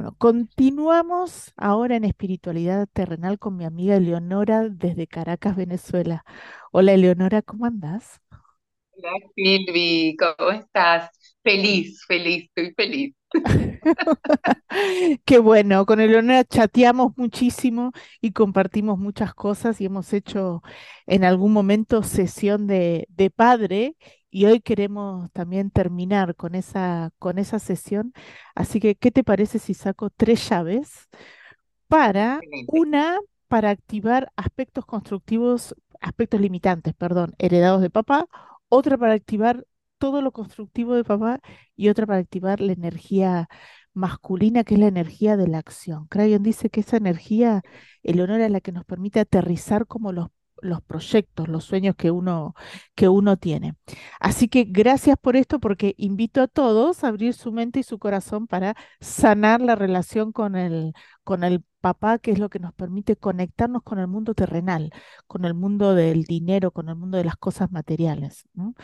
Bueno, continuamos ahora en espiritualidad terrenal con mi amiga Eleonora desde Caracas, Venezuela. Hola Eleonora, ¿cómo andás? Hola Silvi, ¿cómo estás? Feliz, feliz, estoy feliz. Qué bueno, con Eleonora chateamos muchísimo y compartimos muchas cosas y hemos hecho en algún momento sesión de, de padre y hoy queremos también terminar con esa, con esa sesión. Así que, ¿qué te parece si saco tres llaves para Excelente. una, para activar aspectos constructivos, aspectos limitantes, perdón, heredados de papá, otra para activar todo lo constructivo de papá y otra para activar la energía masculina, que es la energía de la acción. Crayon dice que esa energía, el honor es la que nos permite aterrizar como los, los proyectos, los sueños que uno, que uno tiene. Así que gracias por esto, porque invito a todos a abrir su mente y su corazón para sanar la relación con el, con el papá, que es lo que nos permite conectarnos con el mundo terrenal, con el mundo del dinero, con el mundo de las cosas materiales. ¿no?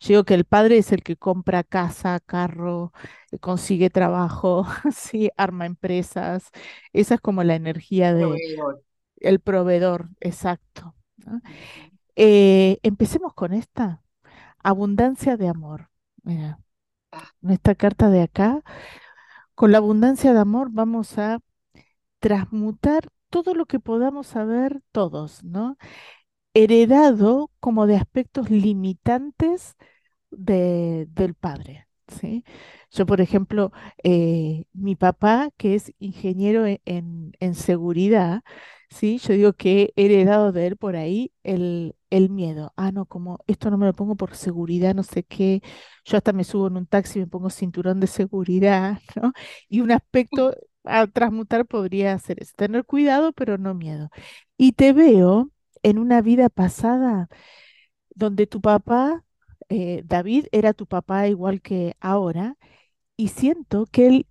Yo digo que el padre es el que compra casa, carro, eh, consigue trabajo, sí, arma empresas. Esa es como la energía de el proveedor, exacto. Eh, empecemos con esta, abundancia de amor. Mira, nuestra carta de acá, con la abundancia de amor vamos a transmutar todo lo que podamos saber todos, ¿no? Heredado como de aspectos limitantes de- del padre, ¿sí? Yo, por ejemplo, eh, mi papá, que es ingeniero e- en, en seguridad, ¿sí? Yo digo que he heredado de él por ahí el, el miedo. Ah, no, como esto no me lo pongo por seguridad, no sé qué. Yo hasta me subo en un taxi y me pongo cinturón de seguridad, ¿no? Y un aspecto a transmutar podría ser eso, tener cuidado, pero no miedo. Y te veo en una vida pasada donde tu papá, eh, David, era tu papá igual que ahora, y siento que él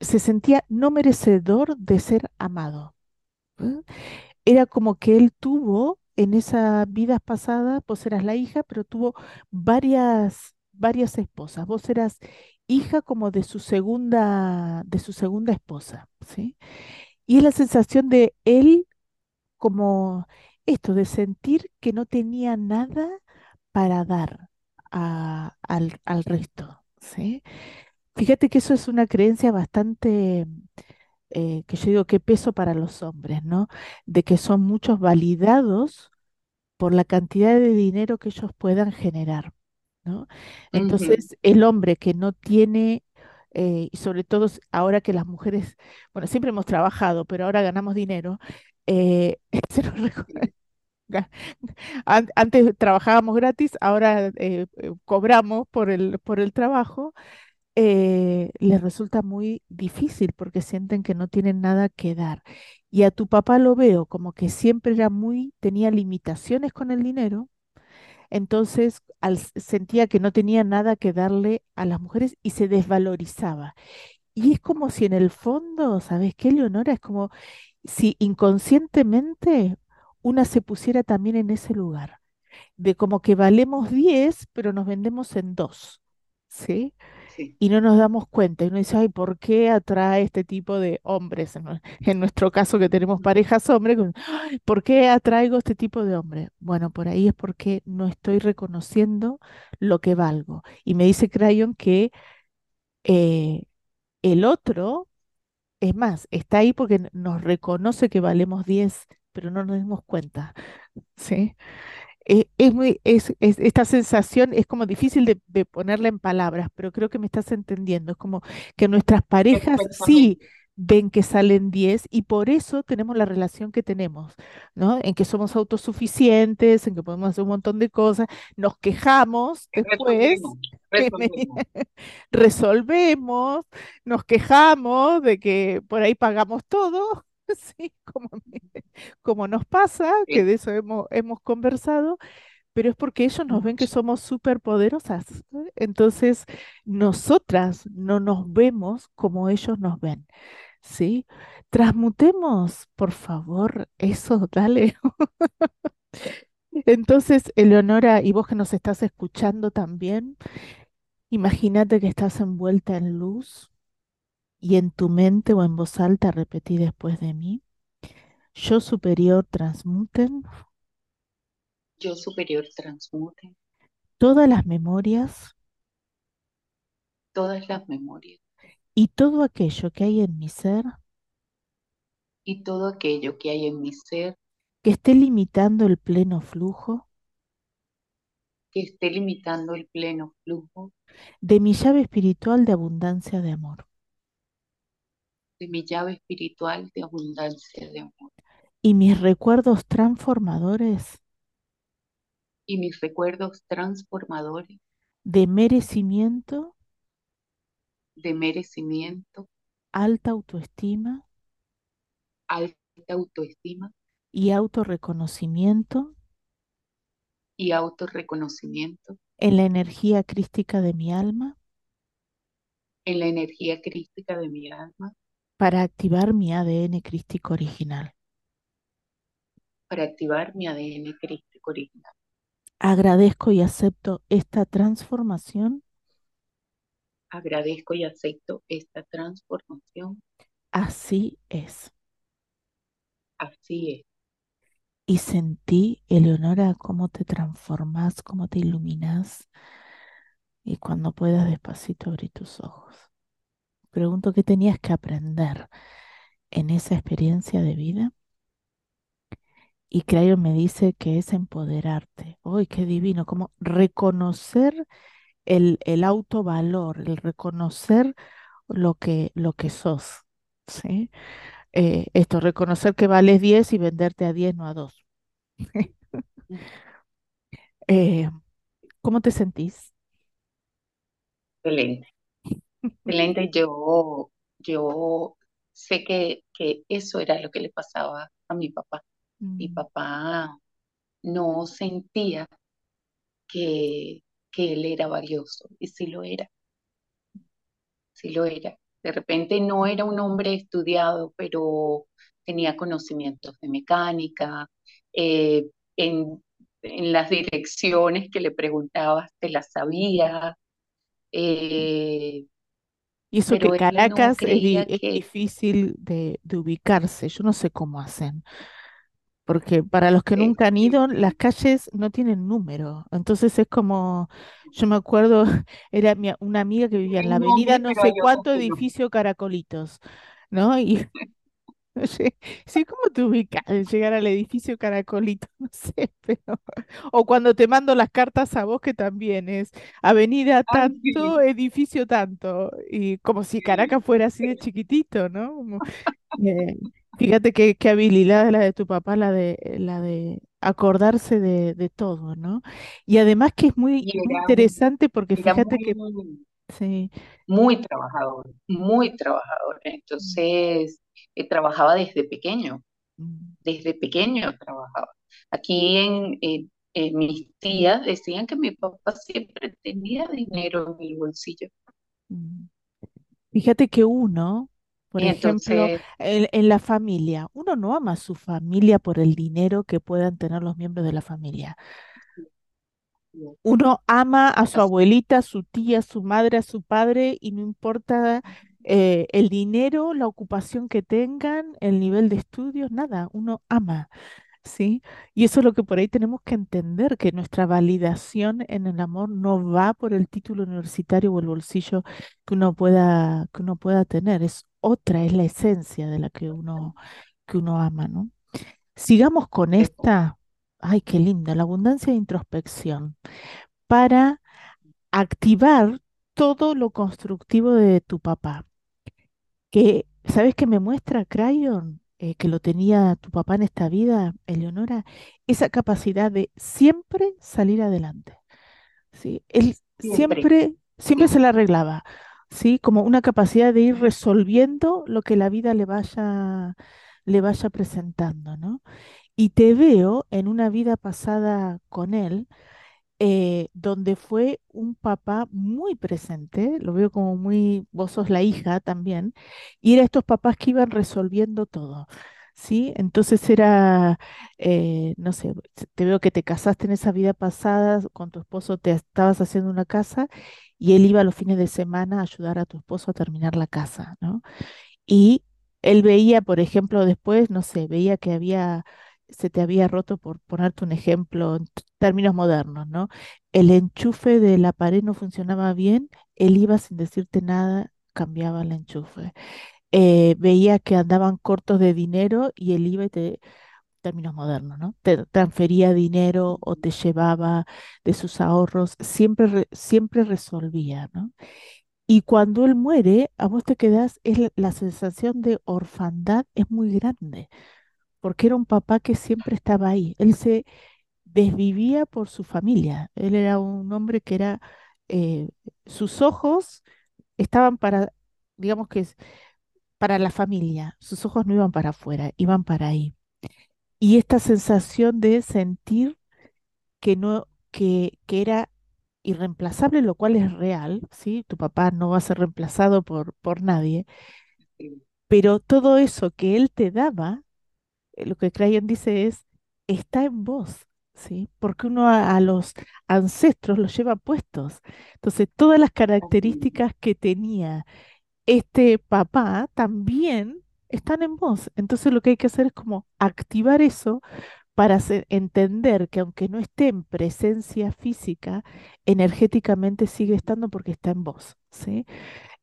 se sentía no merecedor de ser amado. Era como que él tuvo en esa vida pasada, vos eras la hija, pero tuvo varias, varias esposas. Vos eras hija como de su segunda, de su segunda esposa, ¿sí? Y es la sensación de él como esto, de sentir que no tenía nada para dar al, al resto, ¿sí? Fíjate que eso es una creencia bastante, eh, que yo digo que peso para los hombres, ¿no? De que son muchos validados por la cantidad de dinero que ellos puedan generar, ¿no? Entonces, el hombre que no tiene, eh, y sobre todo ahora que las mujeres, bueno, siempre hemos trabajado, pero ahora ganamos dinero, eh, se nos an- antes trabajábamos gratis, ahora eh, cobramos por el, por el trabajo eh, les resulta muy difícil porque sienten que no tienen nada que dar. Y a tu papá lo veo como que siempre era muy, tenía limitaciones con el dinero, entonces al, sentía que no tenía nada que darle a las mujeres y se desvalorizaba. Y es como si en el fondo, ¿sabes qué, Leonora? Es como si inconscientemente una se pusiera también en ese lugar, de como que valemos 10 pero nos vendemos en dos. ¿Sí? Sí. y no nos damos cuenta. Y uno dice, ay, ¿por qué atrae este tipo de hombres? En, nue- en nuestro caso que tenemos parejas hombres, con, "Ay, ¿por qué atraigo este tipo de hombre? Bueno, por ahí es porque no estoy reconociendo lo que valgo. Y me dice Crayon que eh, el otro, es más, está ahí porque nos reconoce que valemos 10 pero no nos dimos cuenta, ¿sí? Es muy, es, es- esta sensación es como difícil de, de ponerla en palabras, pero creo que me estás entendiendo. Es como que nuestras parejas sí ven que salen 10 y por eso tenemos la relación que tenemos, ¿no? En que somos autosuficientes, en que podemos hacer un montón de cosas, nos quejamos después, Resolvemos, resolvemos. resolvemos, nos quejamos de que por ahí pagamos todo, ¿sí? Como, me- como nos pasa, que de eso hemos, hemos conversado, pero es porque ellos nos ven que somos súper poderosas. Entonces, nosotras no nos vemos como ellos nos ven. ¿sí? Transmutemos, por favor, eso, dale. Entonces, Eleonora, y vos que nos estás escuchando también, imagínate que estás envuelta en luz y en tu mente o en voz alta repetí después de mí, yo superior transmuten Yo superior transmute todas las memorias todas las memorias. Y todo aquello que hay en mi ser y todo aquello que hay en mi ser que esté limitando el pleno flujo que esté limitando el pleno flujo de mi llave espiritual de abundancia de amor. de mi llave espiritual de abundancia de amor Y mis recuerdos transformadores. Y mis recuerdos transformadores. De merecimiento, de merecimiento, alta autoestima. Alta autoestima. Y autorreconocimiento. Y autorreconocimiento. En la energía crística de mi alma. En la energía crística de mi alma. Para activar mi ADN crístico original. Para activar mi ADN crístico original. Agradezco y acepto esta transformación, Agradezco y acepto esta transformación. así es. Así es. Y sentí, Eleonora, cómo te transformas, cómo te iluminas. Y cuando puedas, despacito abrí tus ojos. Pregunto qué tenías que aprender en esa experiencia de vida. Y Crayon me dice que es empoderarte. ¡Uy, qué divino! Como reconocer el, el autovalor, el reconocer lo que, lo que sos. ¿sí? Eh, esto, reconocer que vales 10 y venderte a 10, no a 2. Eh, ¿cómo te sentís? Excelente. Excelente. Yo, yo sé que, que eso era lo que le pasaba a mi papá. Mi Mm, papá no sentía que, que él era valioso y sí lo era, sí lo era. De repente no era un hombre estudiado, pero tenía conocimientos de mecánica, eh, en, en las direcciones que le preguntabas te las sabía, eh, Y eso que no Caracas es, que difícil de, de ubicarse. Yo no sé cómo hacen. Porque para los que eh, nunca han ido, las calles no tienen número. Entonces es como, yo me acuerdo, era una amiga que vivía en la avenida no sé cuánto no. edificio Caracolitos, ¿no? Y oye, sí, ¿cómo te ubicas al llegar al edificio Caracolito? No sé, pero... O cuando te mando las cartas a vos, que también es avenida Ay, tanto, edificio tanto. Y como si Caracas fuera así de chiquitito, ¿no? Como, eh, fíjate qué, qué habilidad la de tu papá, la de, la de acordarse de, de todo, ¿no? Y además que es muy, y muy era, interesante porque era fíjate que muy, sí, muy trabajador, muy trabajador. mm, Entonces, eh, trabajaba desde pequeño, mm, desde pequeño trabajaba. Aquí en, en- en mis tías decían que mi papá siempre tenía dinero en el bolsillo. mm. Fíjate que uno, por ejemplo, en, en la familia, uno no ama a su familia por el dinero que puedan tener los miembros de la familia. Uno ama a su abuelita, a su tía, a su madre, a su padre, y no importa eh, el dinero, la ocupación que tengan, el nivel de estudios, nada, uno ama. ¿Sí? Y eso es lo que por ahí tenemos que entender, que nuestra validación en el amor no va por el título universitario o el bolsillo que uno pueda, que uno pueda tener, es otra, es la esencia de la que uno, que uno ama, ¿no? Sigamos con esta, ay, qué linda, la abundancia de introspección, para activar todo lo constructivo de tu papá, que ¿Sabes qué me muestra Crayon? Eh, que lo tenía tu papá en esta vida, Eleonora, esa capacidad de siempre salir adelante. ¿sí? Él Siempre, siempre, siempre se la arreglaba, ¿sí? Como una capacidad de ir resolviendo lo que la vida le vaya, le vaya presentando, ¿no? Y te veo en una vida pasada con él eh, donde fue un papá muy presente, lo veo como muy, vos sos la hija también, y era estos papás que iban resolviendo todo, ¿sí? Entonces era, eh, no sé, te veo que te casaste en esa vida pasada, con tu esposo te estabas haciendo una casa y él iba los fines de semana a ayudar a tu esposo a terminar la casa, ¿no? Y él veía, por ejemplo, después, no sé, veía que había, se te había roto, por ponerte un ejemplo en términos modernos, ¿no? El enchufe de la pared no funcionaba bien, él iba sin decirte nada, cambiaba el enchufe. Eh, veía que andaban cortos de dinero y él iba y te, términos modernos, ¿no? Te transfería dinero o te llevaba de sus ahorros, siempre, re- siempre resolvía, ¿no? Y cuando él muere, a vos te quedás, es la sensación de orfandad es muy grande, porque era un papá que siempre estaba ahí. Él se desvivía por su familia. Él era un hombre que era, eh, sus ojos estaban para, digamos que para la familia. Sus ojos no iban para afuera, iban para ahí. Y esta sensación de sentir que no, que, que era irreemplazable, lo cual es real, ¿sí? Tu papá no va a ser reemplazado por, por nadie Pero todo eso que él te daba, lo que Crayon dice es, está en vos, ¿sí? Porque uno a, a los ancestros los lleva puestos. Entonces, todas las características que tenía este papá también están en vos. Entonces, lo que hay que hacer es como activar eso para hacer- entender que aunque no esté en presencia física, energéticamente sigue estando porque está en vos, ¿sí?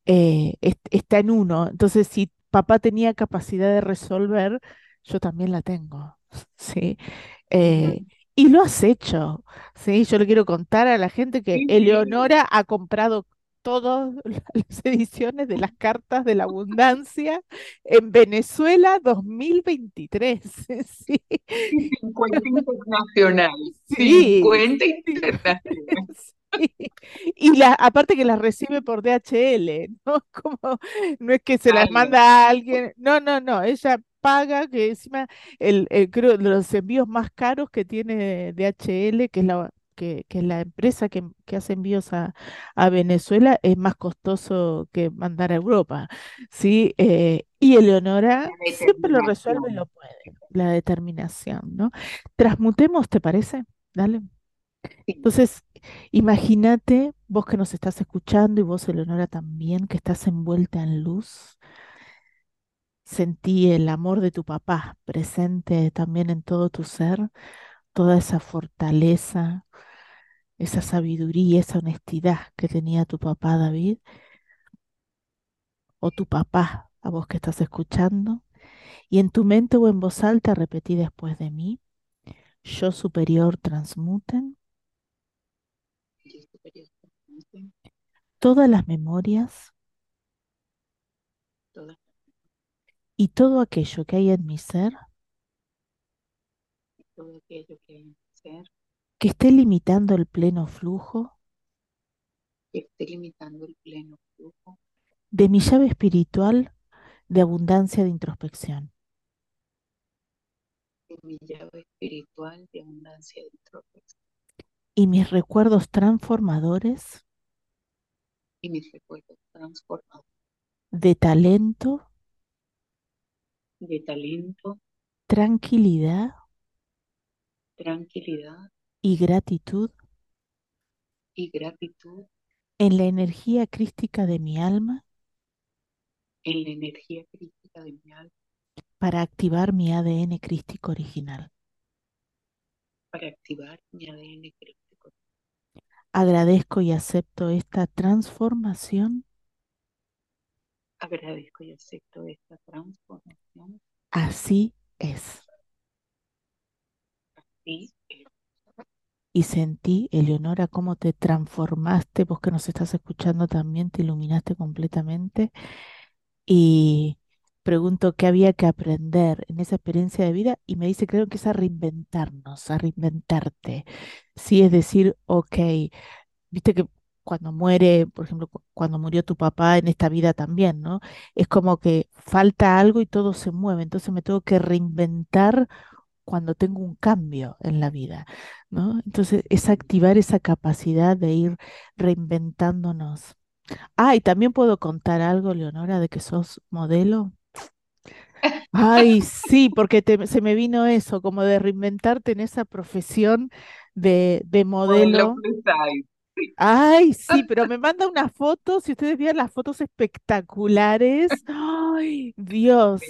eh, est- está en uno. Entonces, si papá tenía capacidad de resolver, yo también la tengo, ¿sí? Eh, y lo has hecho, ¿sí? Yo le quiero contar a la gente que Sí, sí. Eleonora ha comprado todas las ediciones de las cartas de la abundancia en Venezuela 2023, ¿sí? Y 50 internacional. Sí, 50 sí, internacional. sí. Y la, aparte que las recibe por DHL, ¿no? Como, no es que se las Ay, manda a alguien, no, no, no, ella paga, que encima el, el- creo de los envíos más caros que tiene DHL, que es la, que, que es la empresa que, que hace envíos a, a Venezuela, es más costoso que mandar a Europa, ¿sí? Eh, y Eleonora siempre lo resuelve y lo puede, la determinación, ¿no? Transmutemos, ¿te parece? Dale. Entonces, imagínate, vos que nos estás escuchando y vos, Eleonora, también, que estás envuelta en luz, sentí el amor de tu papá presente también en todo tu ser, toda esa fortaleza, esa sabiduría, esa honestidad que tenía tu papá David, o tu papá, a vos que estás escuchando, y en tu mente o en voz alta repetí después de mí, yo superior transmuten. Todas las memorias Todo, y todo aquello que hay en mi ser todo aquello que hay que hacer, que esté limitando el pleno flujo que esté limitando el pleno flujo de mi llave espiritual de abundancia de introspección. de mi llave espiritual de abundancia de introspección Y mis recuerdos transformadores y mis recuerdos transformados de talento, de talento, tranquilidad. tranquilidad. Y gratitud. Y gratitud. En la energía crística de mi alma. En la energía crítica de mi alma. Para activar mi ADN crístico original. para activar mi ADN crítico. Agradezco y acepto esta transformación, Agradezco y acepto esta transformación así es. y eh, Y sentí, Eleonora, cómo te transformaste, vos que nos estás escuchando también, te iluminaste completamente. Y pregunto qué había que aprender en esa experiencia de vida y me dice, creo que es a reinventarnos, a reinventarte. Sí, es decir, ok, viste que cuando muere, por ejemplo, cu- cuando murió tu papá en esta vida también, ¿no? Es como que falta algo y todo se mueve, entonces me tengo que reinventar cuando tengo un cambio en la vida, ¿no? Entonces es activar esa capacidad de ir reinventándonos. Ah, y también puedo contar algo, Leonora, de que sos modelo. Ay, sí, porque te- se me vino eso, como de reinventarte en esa profesión de, de Modelo modelo. Ay, sí, pero me manda una foto, si ustedes vieran las fotos espectaculares. Ay, Dios,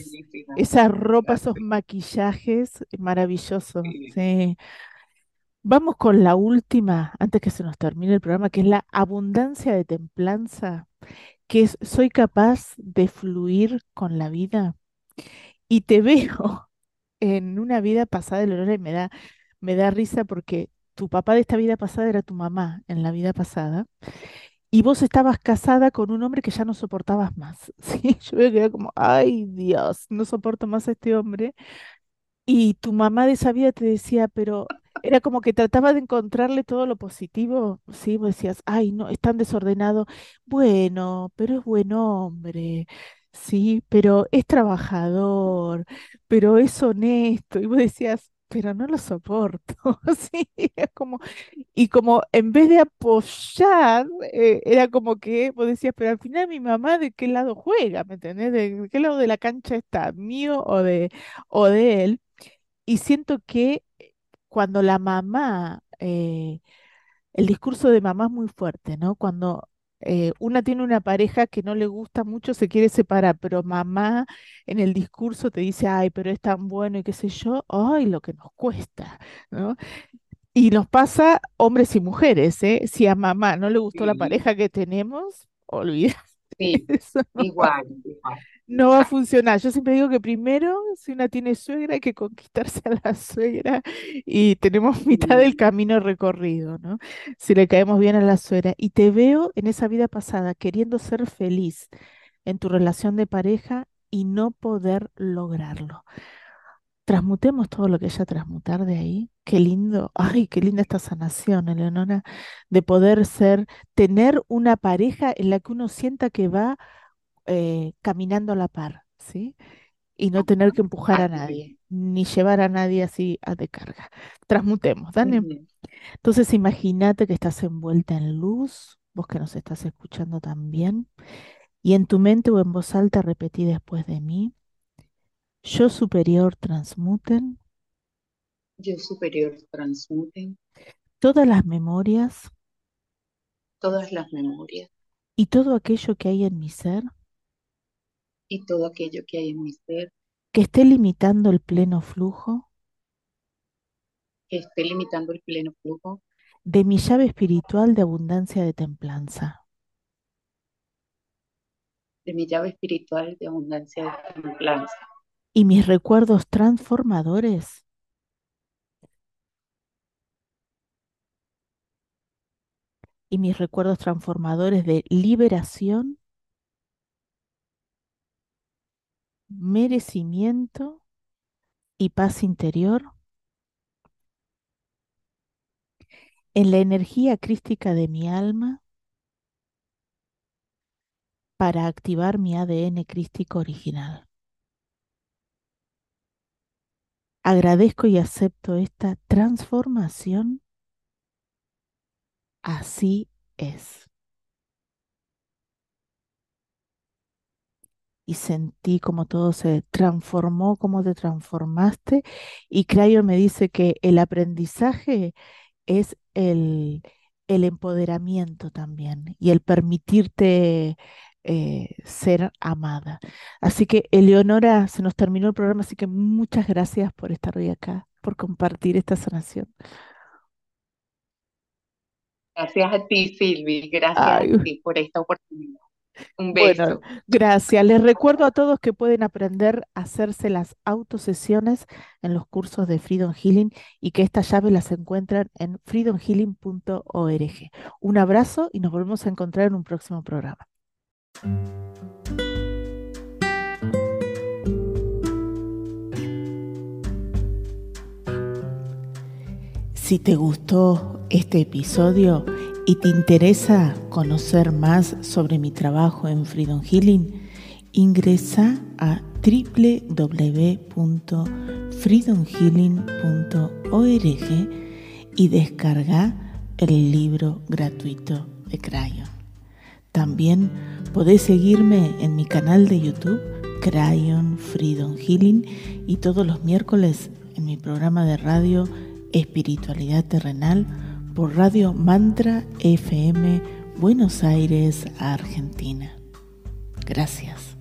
esa ropa, esos maquillajes, maravilloso. Sí. Sí. Vamos con la última, antes que se nos termine el programa, que es la abundancia de templanza, que es soy capaz de fluir con la vida. Y te veo en una vida pasada, Lorena, y me da, me da risa porque tu papá de esta vida pasada era tu mamá en la vida pasada, y vos estabas casada con un hombre que ya no soportabas más. Sí, yo me quedé como, ay Dios, no soporto más a este hombre. Y tu mamá de esa vida te decía, pero era como que trataba de encontrarle todo lo positivo, ¿sí? Vos decías, ay, no, es tan desordenado. Bueno, pero es buen hombre, sí, pero es trabajador, pero es honesto. Y vos decías, pero no lo soporto, sí, como, y como en vez de apoyar, eh, era como que vos decías, pero al final mi mamá de qué lado juega, ¿me entendés? ¿De qué lado de la cancha está? ¿Mío o de, o de él? Y siento que cuando la mamá, eh, el discurso de mamá es muy fuerte, ¿no? Cuando eh, una tiene una pareja que no le gusta mucho, se quiere separar, pero mamá en el discurso te dice, ay, pero es tan bueno y qué sé yo, ay, lo que nos cuesta, ¿no? Y nos pasa hombres y mujeres, ¿eh? Si a mamá no le gustó la pareja que tenemos, olvídate, sí, no igual, igual. no va a funcionar. Yo siempre digo que primero, si una tiene suegra, hay que conquistarse a la suegra y tenemos mitad del camino recorrido, ¿no? Si le caemos bien a la suegra. Y te veo en esa vida pasada queriendo ser feliz en tu relación de pareja y no poder lograrlo. Transmutemos todo lo que haya transmutar de ahí. Qué lindo, ay, qué linda esta sanación, Eleonora, de poder ser, tener una pareja en la que uno sienta que va eh, caminando a la par, ¿sí? y no tener que empujar a nadie, ni llevar a nadie así a de carga. Transmutemos, Dani. Entonces imagínate que estás envuelta en luz, vos que nos estás escuchando también, y en tu mente o en voz alta repetí después de mí, yo superior transmuten Yo superior transmuten. Todas las memorias todas las memorias. Y todo aquello que hay en mi ser y todo aquello que hay en mi ser que esté limitando el pleno flujo que esté limitando el pleno flujo de mi llave espiritual de abundancia de templanza. de mi llave espiritual de abundancia de templanza Y mis recuerdos transformadores y mis recuerdos transformadores de liberación, merecimiento y paz interior en la energía crística de mi alma para activar mi ADN crístico original. Agradezco y acepto esta transformación. Así es. Y sentí como todo se transformó, como te transformaste. Y Crayon me dice que el aprendizaje es el, el empoderamiento también y el permitirte eh, ser amada. Así que, Eleonora, se nos terminó el programa, así que muchas gracias por estar hoy acá, por compartir esta sanación. gracias a ti Silvi gracias a ti por esta oportunidad un bueno, beso gracias. Les recuerdo a todos que pueden aprender a hacerse las autosesiones en los cursos de Freedom Healing y que estas llaves las encuentran en freedomhealing.org. Un abrazo y nos volvemos a encontrar en un próximo programa. Si te gustó este episodio y te interesa conocer más sobre mi trabajo en Freedom Healing, ingresa a www.freedomhealing.org y descarga el libro gratuito de Crayon. También podés seguirme en mi canal de YouTube, Crayon Freedom Healing, y todos los miércoles en mi programa de radio Espiritualidad Terrenal por Radio Mantra FM Buenos Aires, Argentina. Gracias.